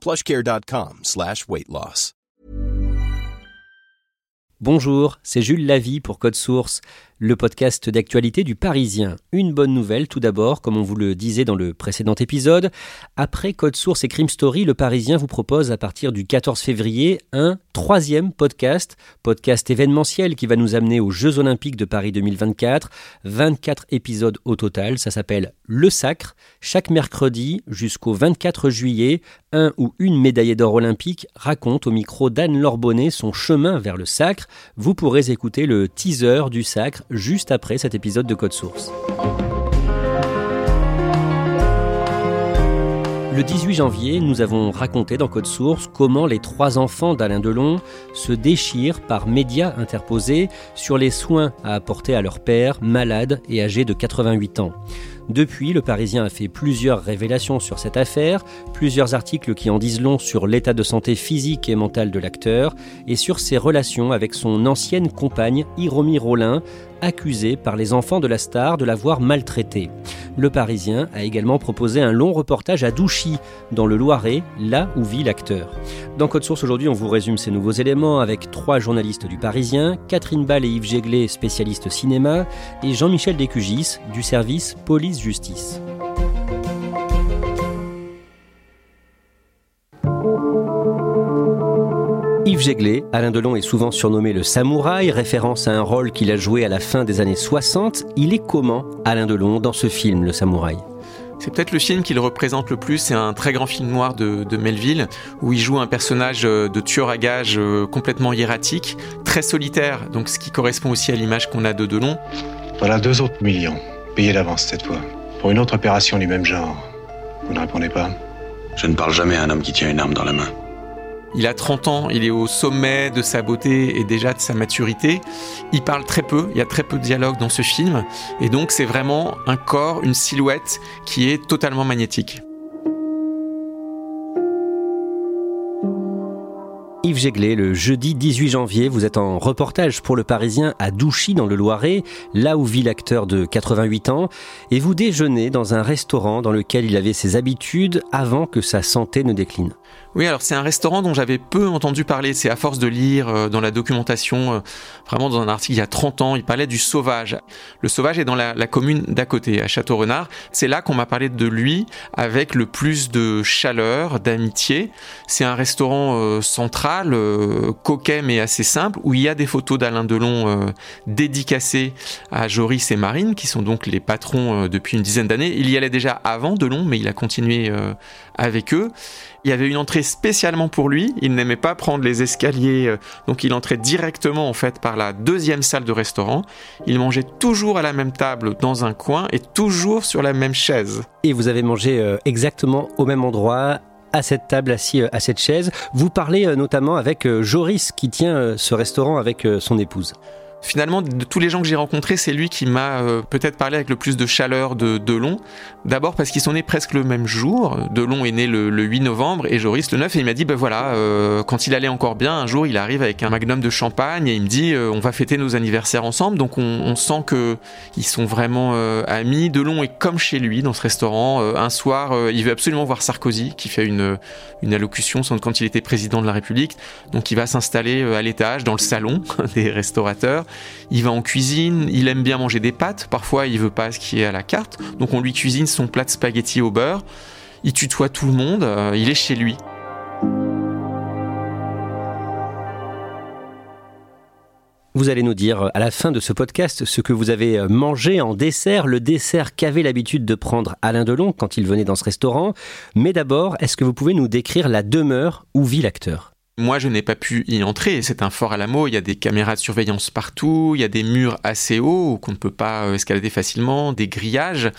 plushcare.com slash. Bonjour, c'est Jules Lavie pour Code Source, le podcast d'actualité du Parisien. Une bonne nouvelle tout d'abord, comme on vous le disait dans le précédent épisode. Après Code Source et Crime Story, le Parisien vous propose à partir du 14 février un troisième podcast, podcast événementiel qui va nous amener aux Jeux Olympiques de Paris 2024. 24 épisodes au total, ça s'appelle Le Sacre. Chaque mercredi jusqu'au 24 juillet, un ou une médaillée d'or olympique raconte au micro d'Anne Lorbonnet son chemin vers le sacre. Vous pourrez écouter le teaser du sacre juste après cet épisode de Code Source. Le 18 janvier, nous avons raconté dans Code Source comment les trois enfants d'Alain Delon se déchirent par médias interposés sur les soins à apporter à leur père, malade et âgé de 88 ans. Depuis, le Parisien a fait plusieurs révélations sur cette affaire, plusieurs articles qui en disent long sur l'état de santé physique et mental de l'acteur et sur ses relations avec son ancienne compagne Hiromi Rollin, accusée par les enfants de la star de l'avoir maltraité. Le Parisien a également proposé un long reportage à Douchy, dans le Loiret, là où vit l'acteur. Dans Code Source aujourd'hui, on vous résume ces nouveaux éléments avec trois journalistes du Parisien, Catherine Ball et Yves Jéglet, spécialistes cinéma, et Jean-Michel Descugis, du service police-justice. Yves Jéglet, Alain Delon est souvent surnommé le samouraï, référence à un rôle qu'il a joué à la fin des années 60. Il est comment, Alain Delon, dans ce film, le samouraï? C'est peut-être le film qui le représente le plus. C'est un très grand film noir de, de, Melville où il joue un personnage euh, de tueur à gages euh, complètement hiératique, très solitaire, donc ce qui correspond aussi à l'image qu'on a de Delon. Voilà deux autres millions, payés d'avance cette fois, pour une autre opération du même genre. Vous ne répondez pas? Je ne parle jamais à un homme qui tient une arme dans la main. Il a 30 ans, il est au sommet de sa beauté et déjà de sa maturité. Il parle très peu, il y a très peu de dialogue dans ce film. Et donc c'est vraiment un corps, une silhouette qui est totalement magnétique. Yves Jéglet, le jeudi 18 janvier, vous êtes en reportage pour le Parisien à Douchy dans le Loiret, là où vit l'acteur de 88 ans, et vous déjeunez dans un restaurant dans lequel il avait ses habitudes avant que sa santé ne décline. Oui, alors c'est un restaurant dont j'avais peu entendu parler. C'est à force de lire euh, dans la documentation, euh, vraiment dans un article il y a 30 ans, il parlait du Sauvage. Le Sauvage est dans la, commune d'à côté, à Château-Renard. C'est là qu'on m'a parlé de lui avec le plus de chaleur, d'amitié. C'est un restaurant euh, central, coquet mais assez simple, où il y a des photos d'Alain Delon dédicacées à Joris et Marine, qui sont donc les patrons depuis une dizaine d'années. Il y allait déjà avant Delon, mais il a continué avec eux. Il y avait une entrée spécialement pour lui. Il n'aimait pas prendre les escaliers, euh, donc il entrait directement en fait par la deuxième salle de restaurant. Il mangeait toujours à la même table dans un coin et toujours sur la même chaise. Et vous avez mangé euh, exactement au même endroit à cette table, assis euh, à cette chaise. Vous parlez notamment avec Joris qui tient ce restaurant avec son épouse. Finalement, de tous les gens que j'ai rencontrés, c'est lui qui m'a euh, peut-être parlé avec le plus de chaleur de Delon. D'abord parce qu'ils sont nés presque le même jour. Delon est né le, 8 novembre et Joris le 9. Et il m'a dit, ben voilà, euh, quand il allait encore bien, un jour, il arrive avec un magnum de champagne et il me dit, euh, on va fêter nos anniversaires ensemble. Donc on, sent que ils sont vraiment amis. Delon est comme chez lui dans ce restaurant. un soir, il veut absolument voir Sarkozy qui fait une allocution quand il était président de la République. Donc il va s'installer à l'étage, dans le salon des restaurateurs il va en cuisine, il aime bien manger des pâtes, parfois il veut pas ce qui est à la carte, donc on lui cuisine son plat de spaghetti au beurre, il tutoie tout le monde, euh, il est chez lui. Vous allez nous dire à la fin de ce podcast ce que vous avez mangé en dessert, le dessert qu'avait l'habitude de prendre Alain Delon quand il venait dans ce restaurant. Mais d'abord, est-ce que vous pouvez nous décrire la demeure où vit l'acteur? Moi, je n'ai pas pu y entrer. C'est un fort à la mot. Il y a des caméras de surveillance partout. Il y a des murs assez hauts qu'on ne peut pas euh, escalader facilement, des grillages.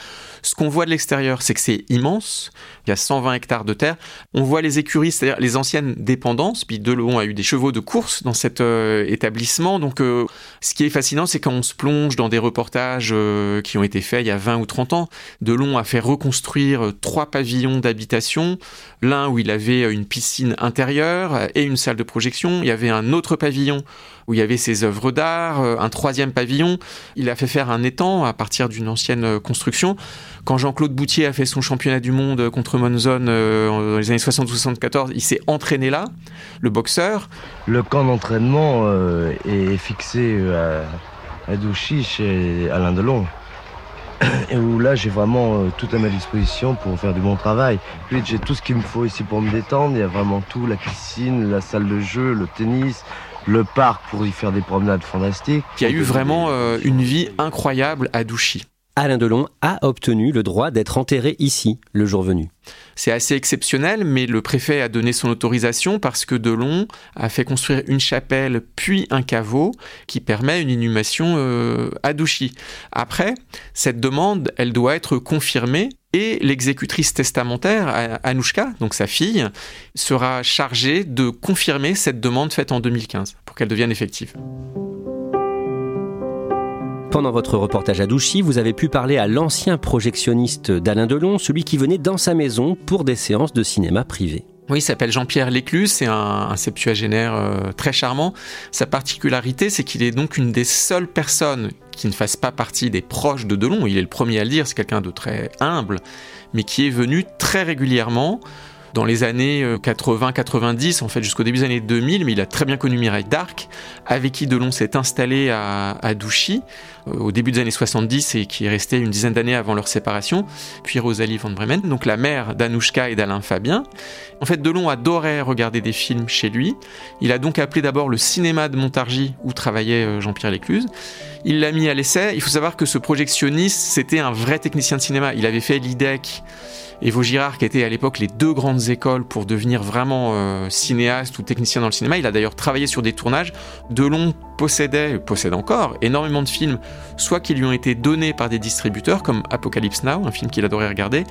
Ce qu'on voit de l'extérieur, c'est que c'est immense. Il y a 120 hectares de terre. On voit les écuries, c'est-à-dire les anciennes dépendances. Puis Delon a eu des chevaux de course dans cet euh, établissement. Donc, euh, ce qui est fascinant, c'est quand on se plonge dans des reportages qui ont été faits il y a 20 ou 30 ans. Delon a fait reconstruire trois pavillons d'habitation. L'un où il avait une piscine intérieure et une salle de projection. Il y avait un autre pavillon où il y avait ses œuvres d'art, euh, un troisième pavillon. Il a fait faire un étang à partir d'une ancienne euh, construction. Quand Jean-Claude Boutier a fait son championnat du monde contre Monzon euh, dans les années 60-74, il s'est entraîné là, le boxeur. Le camp d'entraînement est fixé à, Douchy chez Alain Delon et où là j'ai vraiment tout à ma disposition pour faire du bon travail. Puis j'ai tout ce qu'il me faut ici pour me détendre. Il y a vraiment tout, la piscine, la salle de jeu, le tennis, le parc pour y faire des promenades fantastiques. Il y a eu vraiment euh, une vie incroyable à Douchy. Alain Delon a obtenu le droit d'être enterré ici le jour venu. C'est assez exceptionnel, mais le préfet a donné son autorisation parce que Delon a fait construire une chapelle puis un caveau qui permet une inhumation euh, à Douchy. Après, cette demande, elle doit être confirmée et l'exécutrice testamentaire, Anouchka, donc sa fille, sera chargée de confirmer cette demande faite en 2015 pour qu'elle devienne effective. Pendant votre reportage à Douchy, vous avez pu parler à l'ancien projectionniste d'Alain Delon, celui qui venait dans sa maison pour des séances de cinéma privées. Oui, il s'appelle Jean-Pierre Léclus, c'est un, septuagénaire euh, très charmant. Sa particularité, c'est qu'il est donc une des seules personnes qui ne fasse pas partie des proches de Delon. Il est le premier à le dire, c'est quelqu'un de très humble, mais qui est venu très régulièrement dans les années 80-90, euh, en fait jusqu'au début des années 2000, mais il a très bien connu Mireille Darc, avec qui Delon s'est installé à, à Douchy euh, au début des années 70 et qui est resté une dizaine d'années avant leur séparation, puis Rosalie von Bremen, donc la mère d'Anouchka et d'Alain Fabien. En fait, Delon adorait regarder des films chez lui. Il a donc appelé d'abord le cinéma de Montargis où travaillait euh, Jean-Pierre Lécluse. Il l'a mis à l'essai. Il faut savoir que ce projectionniste, c'était un vrai technicien de cinéma. Il avait fait l'IDEC et Vaugirard, qui étaient à l'époque les deux grandes écoles pour devenir vraiment euh, cinéaste ou technicien dans le cinéma. Il a d'ailleurs travaillé sur des tournages. Delon possédait, possède encore, énormément de films, soit qui lui ont été donnés par des distributeurs, comme Apocalypse Now, un film qu'il adorait regarder.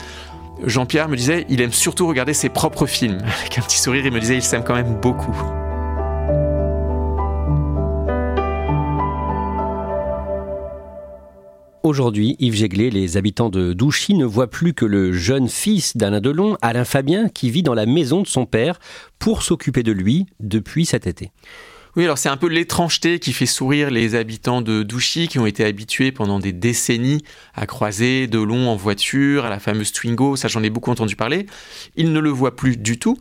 Jean-Pierre me disait, il aime surtout regarder ses propres films. Avec un petit sourire, il me disait, il s'aime quand même beaucoup. Aujourd'hui, Yves Jéglé, les habitants de Douchy ne voient plus que le jeune fils d'Alain Delon, Alain Fabien, qui vit dans la maison de son père pour s'occuper de lui depuis cet été. Oui, alors c'est un peu l'étrangeté qui fait sourire les habitants de Douchy qui ont été habitués pendant des décennies à croiser Delon en voiture, à la fameuse Twingo, ça j'en ai beaucoup entendu parler. Ils ne le voient plus du tout.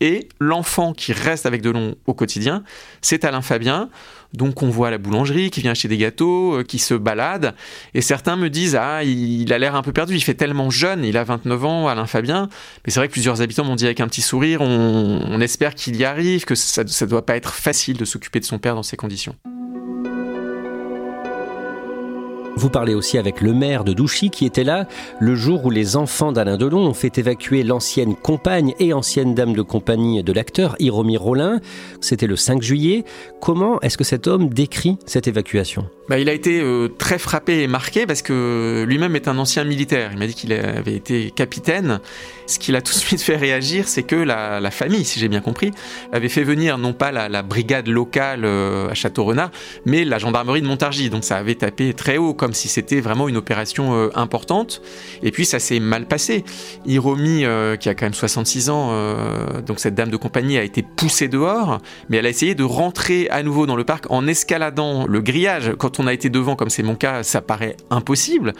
Et l'enfant qui reste avec Delon au quotidien, c'est Alain Fabien. Donc on voit la boulangerie qui vient acheter des gâteaux, euh, qui se balade. Et certains me disent Ah, il, a l'air un peu perdu, il fait tellement jeune, il a 29 ans, Alain Fabien. Mais c'est vrai que plusieurs habitants m'ont dit avec un petit sourire On, espère qu'il y arrive, que ça ne doit pas être facile de s'occuper de son père dans ces conditions. Vous parlez aussi avec le maire de Douchy qui était là le jour où les enfants d'Alain Delon ont fait évacuer l'ancienne compagne et ancienne dame de compagnie de l'acteur, Hiromi Rollin. C'était le 5 juillet. Comment est-ce que cet homme décrit cette évacuation? Bah, Il a été euh, très frappé et marqué parce que lui-même est un ancien militaire. Il m'a dit qu'il avait été capitaine. Ce qui l'a tout de suite fait réagir, c'est que la, famille, si j'ai bien compris, avait fait venir non pas la, brigade locale euh, à Château-Renard, mais la gendarmerie de Montargis. Donc ça avait tapé très haut comme si c'était vraiment une opération euh, importante. Et puis ça s'est mal passé. Hiromi, euh, qui a quand même 66 ans, euh, donc cette dame de compagnie a été poussée dehors, mais elle a essayé de rentrer à nouveau dans le parc en escaladant le grillage. Quand on a été devant, comme c'est mon cas, ça paraît impossible.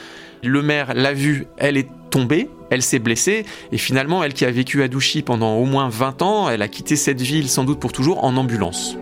Le maire l'a vue, elle est tombée, elle s'est blessée, et finalement, elle qui a vécu à Douchy pendant au moins 20 ans, elle a quitté cette ville sans doute pour toujours en ambulance.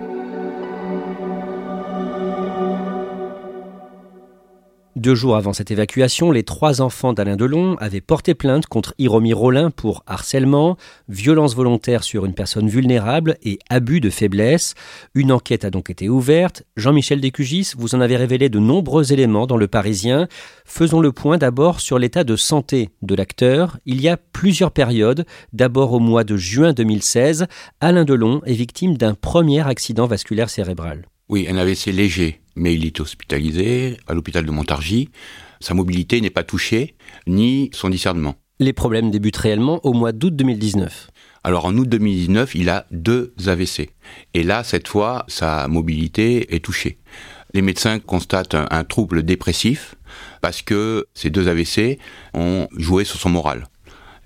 Deux jours avant cette évacuation, les trois enfants d'Alain Delon avaient porté plainte contre Hiromi Rollin pour harcèlement, violence volontaire sur une personne vulnérable et abus de faiblesse. Une enquête a donc été ouverte. Jean-Michel Descugis, vous en avez révélé de nombreux éléments dans Le Parisien. Faisons le point d'abord sur l'état de santé de l'acteur. Il y a plusieurs périodes. D'abord au mois de juin 2016, Alain Delon est victime d'un premier accident vasculaire cérébral. Oui, un AVC léger, mais il est hospitalisé à l'hôpital de Montargis. Sa mobilité n'est pas touchée, ni son discernement. Les problèmes débutent réellement au mois d'août 2019. Alors en août 2019, il a deux AVC. Et là, cette fois, sa mobilité est touchée. Les médecins constatent un, un trouble dépressif parce que ces deux AVC ont joué sur son moral.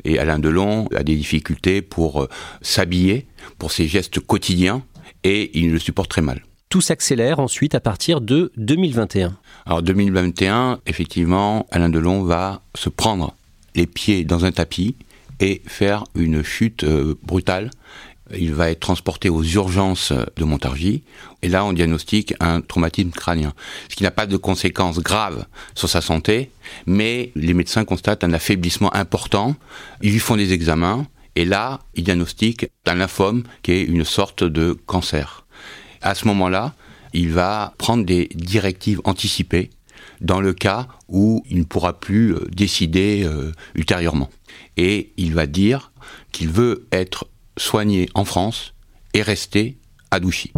Et Alain Delon a des difficultés pour euh, s'habiller, pour ses gestes quotidiens, et il le supporte très mal. Tout s'accélère ensuite à partir de 2021. Alors 2021, effectivement, Alain Delon va se prendre les pieds dans un tapis et faire une chute euh, brutale. Il va être transporté aux urgences de Montargis et là on diagnostique un traumatisme crânien, ce qui n'a pas de conséquences graves sur sa santé, mais les médecins constatent un affaiblissement important. Ils lui font des examens et là ils diagnostiquent un lymphome qui est une sorte de cancer à ce moment-là, il va prendre des directives anticipées dans le cas où il ne pourra plus euh, décider euh, ultérieurement. Et il va dire qu'il veut être soigné en France et rester à Douchy.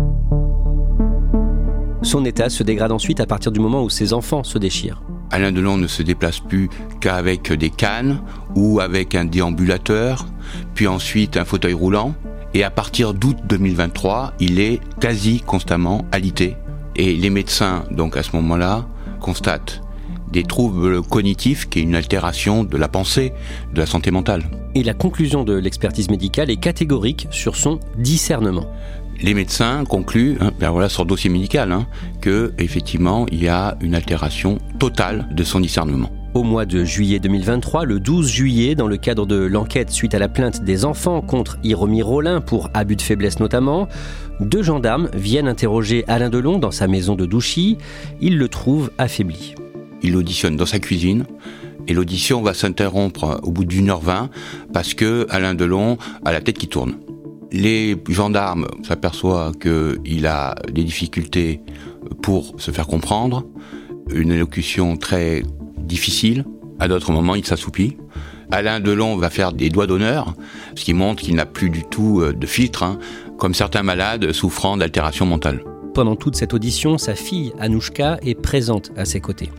Son état se dégrade ensuite à partir du moment où ses enfants se déchirent. Alain Delon ne se déplace plus qu'avec des cannes ou avec un déambulateur, puis ensuite un fauteuil roulant. Et à partir d'août 2023, il est quasi constamment alité. Et les médecins, donc à ce moment-là, constatent des troubles cognitifs, qui est une altération de la pensée, de la santé mentale. Et la conclusion de l'expertise médicale est catégorique sur son discernement. Les médecins concluent, hein, ben voilà, sur le dossier médical, hein, que effectivement il y a une altération totale de son discernement. Au mois de juillet 2023, le 12 juillet, dans le cadre de l'enquête suite à la plainte des enfants contre Hiromi Rollin pour abus de faiblesse notamment, deux gendarmes viennent interroger Alain Delon dans sa maison de Douchy. Ils le trouvent affaibli. Il auditionne dans sa cuisine. Et l'audition va s'interrompre au bout d'une heure vingt parce que Alain Delon a la tête qui tourne. Les gendarmes s'aperçoivent qu'il a des difficultés pour se faire comprendre, une élocution très difficile. À d'autres moments, il s'assoupit. Alain Delon va faire des doigts d'honneur, ce qui montre qu'il n'a plus du tout euh, de filtre, hein, comme certains malades souffrant d'altération mentale. Pendant toute cette audition, sa fille, Anouchka, est présente à ses côtés.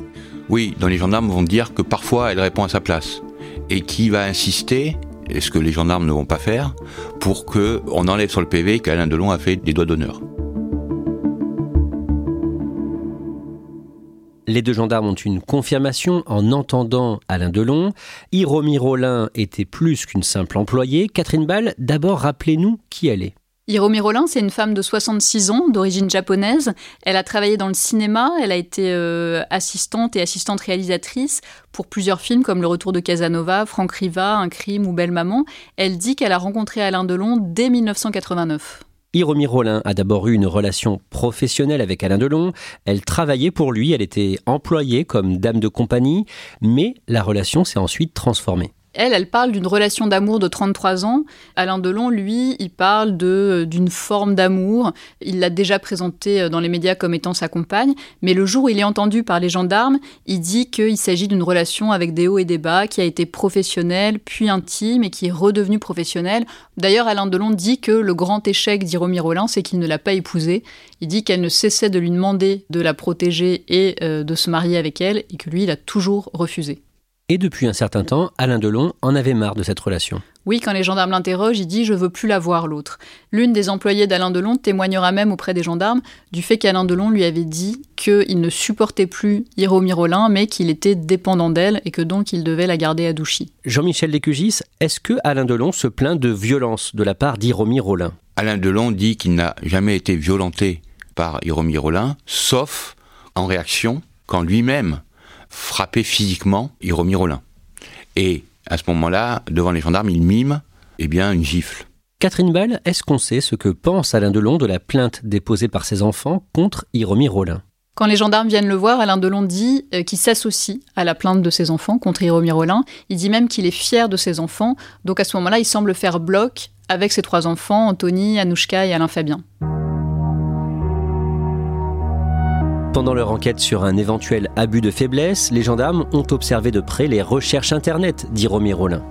Oui, dans les gendarmes vont dire que parfois elle répond à sa place. Et qui va insister, et ce que les gendarmes ne vont pas faire, pour qu'on enlève sur le PV qu'Alain Delon a fait des doigts d'honneur. Les deux gendarmes ont une confirmation en entendant Alain Delon. Hiromi Rollin était plus qu'une simple employée. Catherine Ball, d'abord rappelez-nous qui elle est. Hiromi Rollin, c'est une femme de 66 ans, d'origine japonaise. Elle a travaillé dans le cinéma, elle a été euh, assistante et assistante réalisatrice pour plusieurs films comme Le Retour de Casanova, Franck Riva, Un crime ou Belle Maman. Elle dit qu'elle a rencontré Alain Delon dès 1989. Hiromi Rollin a d'abord eu une relation professionnelle avec Alain Delon. Elle travaillait pour lui, elle était employée comme dame de compagnie, mais la relation s'est ensuite transformée. Elle, elle parle d'une relation d'amour de 33 ans. Alain Delon, lui, il parle de d'une forme d'amour. Il l'a déjà présenté euh, dans les médias comme étant sa compagne. Mais le jour où il est entendu par les gendarmes, il dit qu'il s'agit d'une relation avec des hauts et des bas, qui a été professionnelle, puis intime, et qui est redevenue professionnelle. D'ailleurs, Alain Delon dit que le grand échec d'Hiromi Rollin, c'est qu'il ne l'a pas épousée. Il dit qu'elle ne cessait de lui demander de la protéger et euh, de se marier avec elle, et que lui, il a toujours refusé. Et depuis un certain temps, Alain Delon en avait marre de cette relation. Oui, quand les gendarmes l'interrogent, il dit Je veux plus la voir, l'autre. L'une des employées d'Alain Delon témoignera même auprès des gendarmes du fait qu'Alain Delon lui avait dit qu'il ne supportait plus Hiromi Rollin, mais qu'il était dépendant d'elle et que donc il devait la garder à Douchy. Jean-Michel Lécugis, est-ce que Alain Delon se plaint de violence de la part d'Hiromi Rollin Alain Delon dit qu'il n'a jamais été violenté par Hiromi Rollin, sauf en réaction quand lui-même frapper physiquement Hiromi Rollin. Et à ce moment-là, devant les gendarmes, il mime eh bien, une gifle. Catherine Ball, est-ce qu'on sait ce que pense Alain Delon de la plainte déposée par ses enfants contre Hiromi Rollin? Quand les gendarmes viennent le voir, Alain Delon dit euh, qu'il s'associe à la plainte de ses enfants contre Hiromi Rollin. Il dit même qu'il est fier de ses enfants. Donc à ce moment-là, il semble faire bloc avec ses trois enfants, Anthony, Anouchka et Alain Fabien. Pendant leur enquête sur un éventuel abus de faiblesse, les gendarmes ont observé de près les recherches Internet, dit Romy Rollin.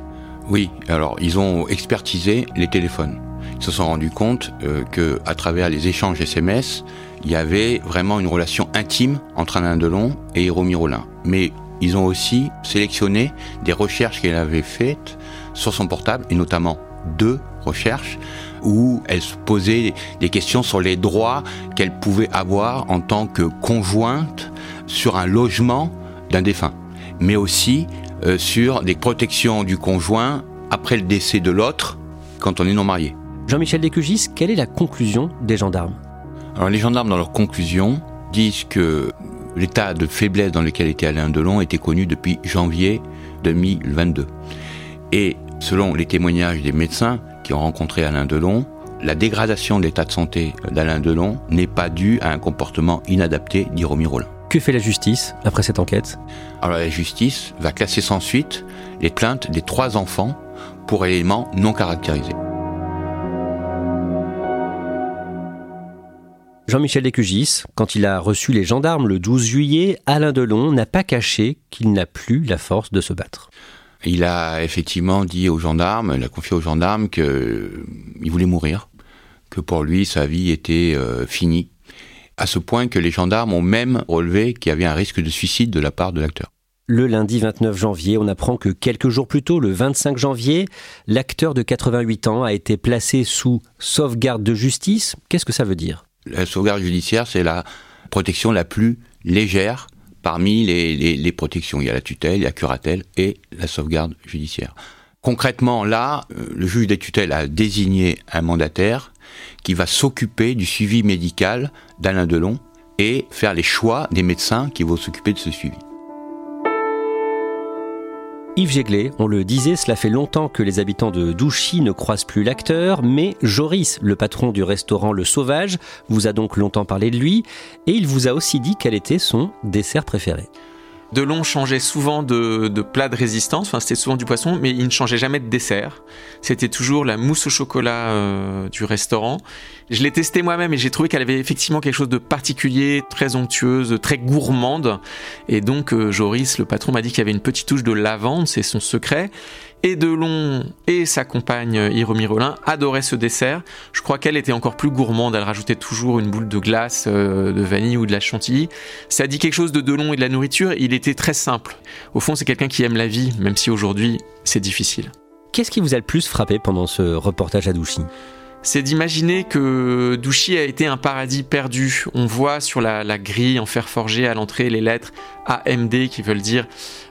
Oui, alors ils ont expertisé les téléphones. Ils se sont rendus compte euh, que à travers les échanges SMS, il y avait vraiment une relation intime entre Alain Delon et Romy Rollin. Mais ils ont aussi sélectionné des recherches qu'elle avait faites sur son portable, et notamment deux recherches où elle se posait des questions sur les droits qu'elle pouvait avoir en tant que conjointe sur un logement d'un défunt, mais aussi euh, sur des protections du conjoint après le décès de l'autre quand on est non marié. Jean-Michel Descugis, quelle est la conclusion des gendarmes? Alors les gendarmes dans leur conclusion disent que l'état de faiblesse dans lequel était Alain Delon était connu depuis janvier 2022. Et selon les témoignages des médecins, qui ont rencontré Alain Delon, la dégradation de l'état de santé d'Alain Delon n'est pas due à un comportement inadapté d'Iromi Rollin. Que fait la justice après cette enquête? Alors la justice va classer sans suite les plaintes des trois enfants pour éléments non caractérisés. Jean-Michel Descugis, quand il a reçu les gendarmes le 12 juillet, Alain Delon n'a pas caché qu'il n'a plus la force de se battre. Il a effectivement dit aux gendarmes, il a confié aux gendarmes qu'il euh, voulait mourir, que pour lui sa vie était euh, finie, à ce point que les gendarmes ont même relevé qu'il y avait un risque de suicide de la part de l'acteur. Le lundi 29 janvier, on apprend que quelques jours plus tôt, le 25 janvier, l'acteur de 88 ans a été placé sous sauvegarde de justice. Qu'est-ce que ça veut dire? La sauvegarde judiciaire, c'est la protection la plus légère parmi les, protections. Il y a la tutelle, la curatelle et la sauvegarde judiciaire. Concrètement, là, euh, le juge des tutelles a désigné un mandataire qui va s'occuper du suivi médical d'Alain Delon et faire les choix des médecins qui vont s'occuper de ce suivi. Yves Jéglé, on le disait, cela fait longtemps que les habitants de Douchy ne croisent plus l'acteur, mais Joris, le patron du restaurant Le Sauvage, vous a donc longtemps parlé de lui, et il vous a aussi dit quel était son dessert préféré. Delon changeait souvent de, plat de résistance, enfin c'était souvent du poisson, mais il ne changeait jamais de dessert. C'était toujours la mousse au chocolat euh, du restaurant. Je l'ai testé moi-même et j'ai trouvé qu'elle avait effectivement quelque chose de particulier, très onctueuse, très gourmande. Et donc euh, Joris, le patron, m'a dit qu'il y avait une petite touche de lavande, c'est son secret et Delon et sa compagne Hiromi Rollin adoraient ce dessert. Je crois qu'elle était encore plus gourmande, elle rajoutait toujours une boule de glace, euh, de vanille ou de la chantilly. Ça dit quelque chose de Delon et de la nourriture, il était très simple. Au fond, c'est quelqu'un qui aime la vie, même si aujourd'hui c'est difficile. Qu'est-ce qui vous a le plus frappé pendant ce reportage à Douchy? C'est d'imaginer que Douchy a été un paradis perdu. On voit sur la, la grille en fer forgé à l'entrée les lettres AMD qui veulent dire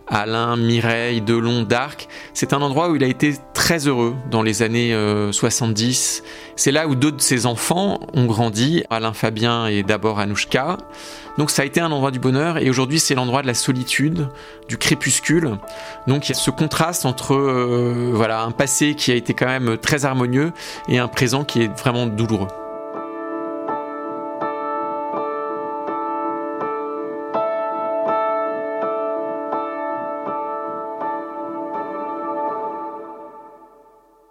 Alain, Mireille, Delon, Darc. C'est un endroit où il a été très heureux dans les années 70. Euh, c'est là où deux de ses enfants ont grandi, Alain Fabien et d'abord Anouchka. Donc ça a été un endroit du bonheur et aujourd'hui c'est l'endroit de la solitude, du crépuscule. Donc il y a ce contraste entre euh, voilà un passé qui a été quand même très harmonieux et un présent qui est vraiment douloureux.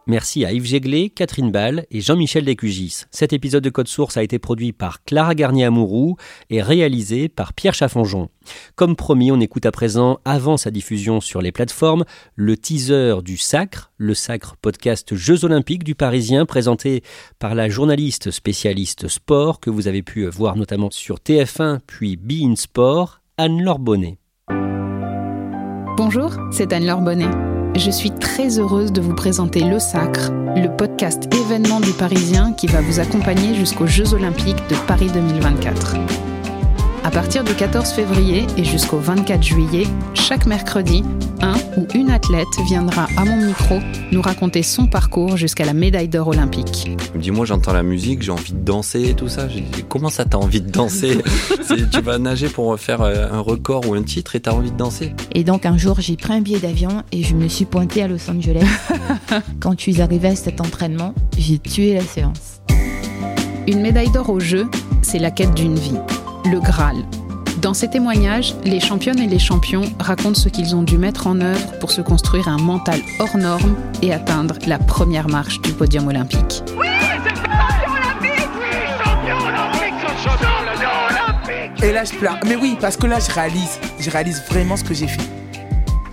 Merci à Yves Jéglé, Catherine Ball et Jean-Michel Descugis. Cet épisode de Code Source a été produit par Clara Garnier-Amouroux et réalisé par Pierre Chaffonjon. Comme promis, on écoute à présent, avant sa diffusion sur les plateformes, le teaser du Sacre, le Sacre podcast Jeux Olympiques du Parisien, présenté par la journaliste spécialiste sport que vous avez pu voir notamment sur TF1 puis Be Sport, Anne-Laure Bonnet. Bonjour, c'est Anne-Laure Bonnet. Je suis très heureuse de vous présenter Le Sacre, le podcast événement du Parisien qui va vous accompagner jusqu'aux Jeux Olympiques de Paris 2024. À partir du 14 février et jusqu'au 24 juillet, chaque mercredi, un ou une athlète viendra à mon micro nous raconter son parcours jusqu'à la médaille d'or olympique. Dis-moi, j'entends la musique, j'ai envie de danser et tout ça. Comment ça t'as envie de danser Tu vas nager pour faire euh, un record ou un titre et t'as envie de danser Et donc un jour, j'ai pris un billet d'avion et je me suis pointée à Los Angeles. Quand je suis arrivée à cet entraînement, j'ai tué la séance. Une médaille d'or au jeu, c'est la quête d'une vie le Graal. Dans ces témoignages, les championnes et les champions racontent ce qu'ils ont dû mettre en œuvre pour se construire un mental hors norme et atteindre la première marche du podium olympique. Et là, je pleure. Mais oui, parce que là, je réalise. Je réalise vraiment ce que j'ai fait.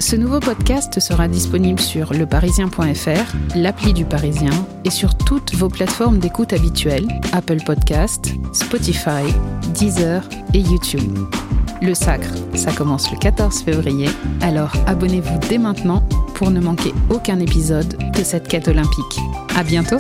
Ce nouveau podcast sera disponible sur leparisien.fr, l'appli du Parisien et sur toutes vos plateformes d'écoute habituelles Apple Podcast, Spotify, Deezer et YouTube. Le Sacre, ça commence le 14 février, alors abonnez-vous dès maintenant pour ne manquer aucun épisode de cette quête olympique. À bientôt!